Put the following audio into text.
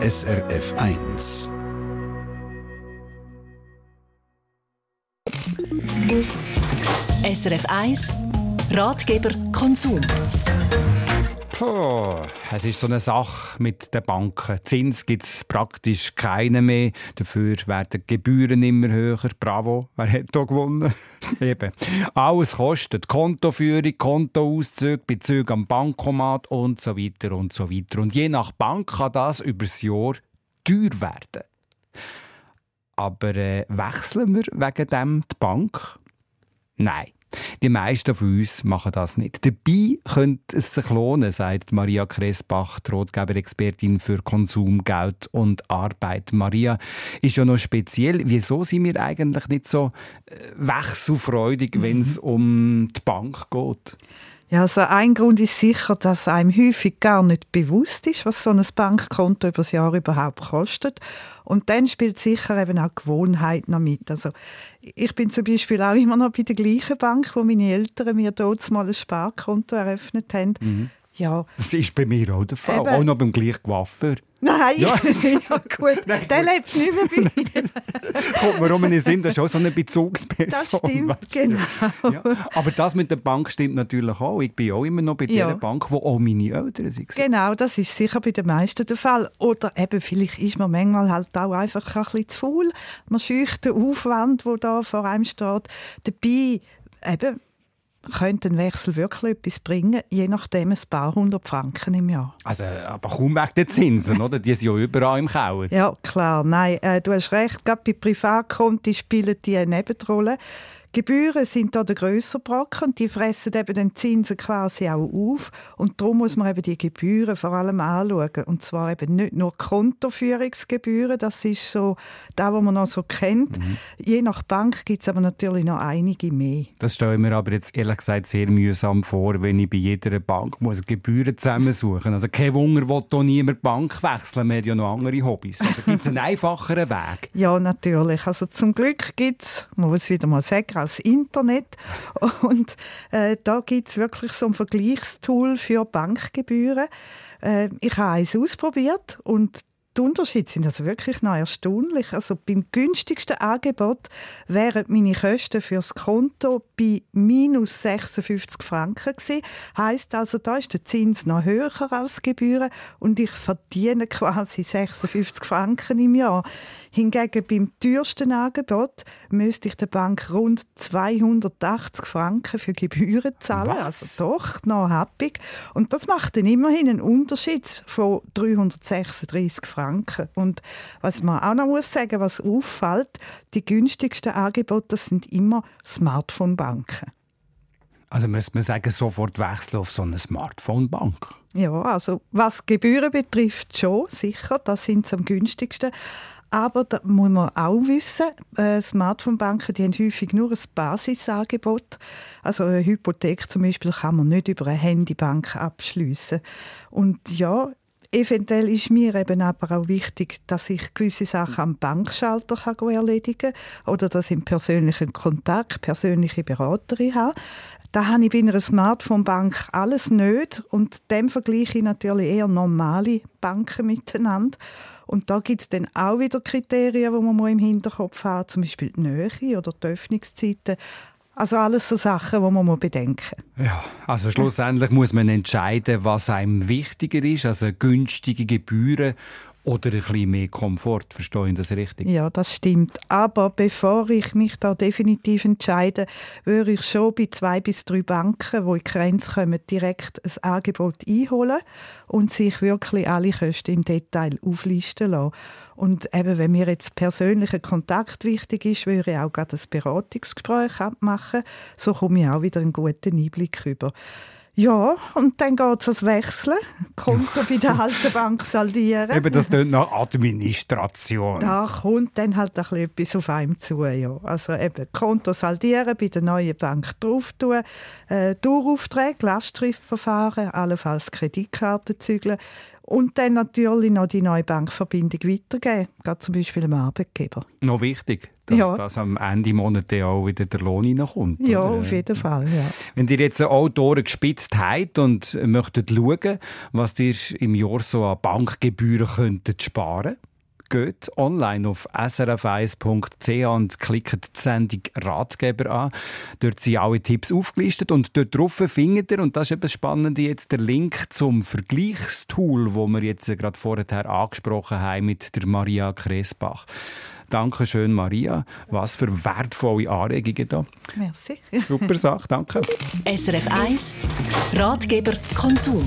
SRF 1. SRF 1 Ratgeber Konsum. Puh, es ist so eine Sache mit den Banken. Zins gibt es praktisch keine mehr. Dafür werden die Gebühren immer höher. Bravo, wer hat da gewonnen? Eben. Alles kostet. Kontoführung, Kontoauszüge, Bezüge am Bankomat und so weiter und so weiter. Und je nach Bank kann das übers Jahr teuer werden. Aber äh, wechseln wir wegen dem die Bank? Nein. Die meisten von uns machen das nicht. Dabei könnte es sich lohnen, sagt Maria Kressbach, Rotgeber-Expertin für Konsum, Geld und Arbeit. Maria ist ja noch speziell. Wieso sind wir eigentlich nicht so äh, wechselfreudig, wenn es um die Bank geht? Ja, also ein Grund ist sicher, dass einem häufig gar nicht bewusst ist, was so ein Bankkonto über das Jahr überhaupt kostet. Und dann spielt sicher eben auch Gewohnheit noch mit. Also ich bin zum Beispiel auch immer noch bei der gleichen Bank, wo meine Eltern mir dort mal ein Sparkonto eröffnet haben. Mhm. Ja. Das ist bei mir auch der Fall. Eben. Auch noch beim gleichen Coiffeur. Nein, ja, ja gut. Nein, der gut. lebt nicht mehr bei mir. Kommt mir um in den Sinn, das ist auch so eine Bezugsperson. Das stimmt, weißt du? genau. Ja, aber das mit der Bank stimmt natürlich auch. Ich bin auch immer noch bei ja. der Bank, wo auch meine Eltern sind. Genau, das ist sicher bei den meisten der Fall. Oder eben, vielleicht ist man manchmal halt auch einfach ein bisschen zu faul. Man scheucht den Aufwand, der da vor einem steht. Dabei, eben, könnte ein Wechsel wirklich etwas bringen, je nachdem ein paar hundert Franken im Jahr. Also, aber kaum wegen der Zinsen, oder? Die sind ja überall im Keller. Ja, klar. Nein, äh, du hast recht, gerade bei Privatkonten spielen die eine Nebenrolle. Gebühren sind da der grösser Brocken die fressen eben den Zinsen quasi auch auf und darum muss man eben die Gebühren vor allem anschauen und zwar eben nicht nur Kontoführungsgebühren, das ist so da, was man noch so kennt. Mhm. Je nach Bank gibt es aber natürlich noch einige mehr. Das stelle ich mir aber jetzt ehrlich gesagt sehr mühsam vor, wenn ich bei jeder Bank muss Gebühren zusammensuchen. Also kein Wunder, will hier niemand Bank wechseln, man hat ja noch andere Hobbys. Also gibt es einen einfacheren Weg? Ja, natürlich. Also zum Glück gibt es, man muss wieder mal sagen, aufs Internet. Und äh, da gibt es wirklich so ein Vergleichstool für Bankgebühren. Äh, ich habe eins ausprobiert und die Unterschiede sind also wirklich noch erstaunlich. Also beim günstigsten Angebot wären meine Kosten fürs Konto bei minus 56 Franken gewesen. Heißt also, da ist der Zins noch höher als Gebühren und ich verdiene quasi 56 Franken im Jahr. Hingegen beim teuersten Angebot müsste ich der Bank rund 280 Franken für Gebühren zahlen. Was? Also doch noch happig. Und das macht dann immerhin einen Unterschied von 336 Franken. Und was man auch noch muss sagen, was auffällt, die günstigsten Angebote sind immer Smartphone-Banken. Also müsste man sagen, sofort wechseln auf so eine Smartphone-Bank? Ja, also was Gebühren betrifft, schon, sicher, das sind sie am günstigsten. Aber da muss man auch wissen, äh, Smartphone-Banken haben häufig nur ein Basisangebot. Also eine Hypothek zum Beispiel kann man nicht über eine Handybank abschließen. Und ja, Eventuell ist mir eben aber auch wichtig, dass ich gewisse Sachen am Bankschalter kann erledigen kann oder dass ich einen persönlichen Kontakt, persönliche Beraterin habe. Da habe ich bei einer Smartphone-Bank alles nicht und dem vergleiche ich natürlich eher normale Banken miteinander. Und da gibt es dann auch wieder Kriterien, die man im Hinterkopf hat, zum Beispiel die Nähe oder die Öffnungszeiten. Also alles so Sachen, die man bedenken muss. Ja, also schlussendlich muss man entscheiden, was einem wichtiger ist, also günstige Gebühren oder ein bisschen mehr Komfort, verstehe ich das richtig? Ja, das stimmt. Aber bevor ich mich da definitiv entscheide, würde ich schon bei zwei bis drei Banken, die in die Grenze kommen, direkt ein Angebot einholen und sich wirklich alle Kosten im Detail auflisten lassen. Und eben, wenn mir jetzt persönlicher Kontakt wichtig ist, würde ich auch gerade ein Beratungsgespräch abmachen. So komme ich auch wieder einen guten Einblick über. Ja, und dann geht es ans Wechseln. Konto bei der alten Bank saldieren. Eben, das klingt nach Administration. Da kommt dann halt ein etwas auf einem zu. Ja. Also eben Konto saldieren, bei der neuen Bank drauf tun, äh, Durchaufträge, Lastschriftverfahren, allenfalls Kreditkarten zügeln und dann natürlich noch die neue Bankverbindung weitergeben, gerade zum Beispiel dem Arbeitgeber. Noch wichtig, dass Ja. das am Ende Monat auch wieder der Lohn reinkommt. Ja, oder? auf jeden Fall, ja. Wenn ihr jetzt auch die Ohren gespitzt habt und möchtet schauen, was ihr im Jahr so an Bankgebühren könntet sparen geht online auf srf1.ch und klickt die Sendung Ratgeber an. Dort sind alle Tipps aufgelistet und dort drauf findet ihr, und das ist eben das Spannende, jetzt der Link zum Vergleichstool, wo wir jetzt gerade vorher angesprochen haben mit der Maria Kresbach. Dankeschön, Maria. Was für wertvolle Anregungen da. Merci. Super Sache, danke. SRF 1 Ratgeber Konsum.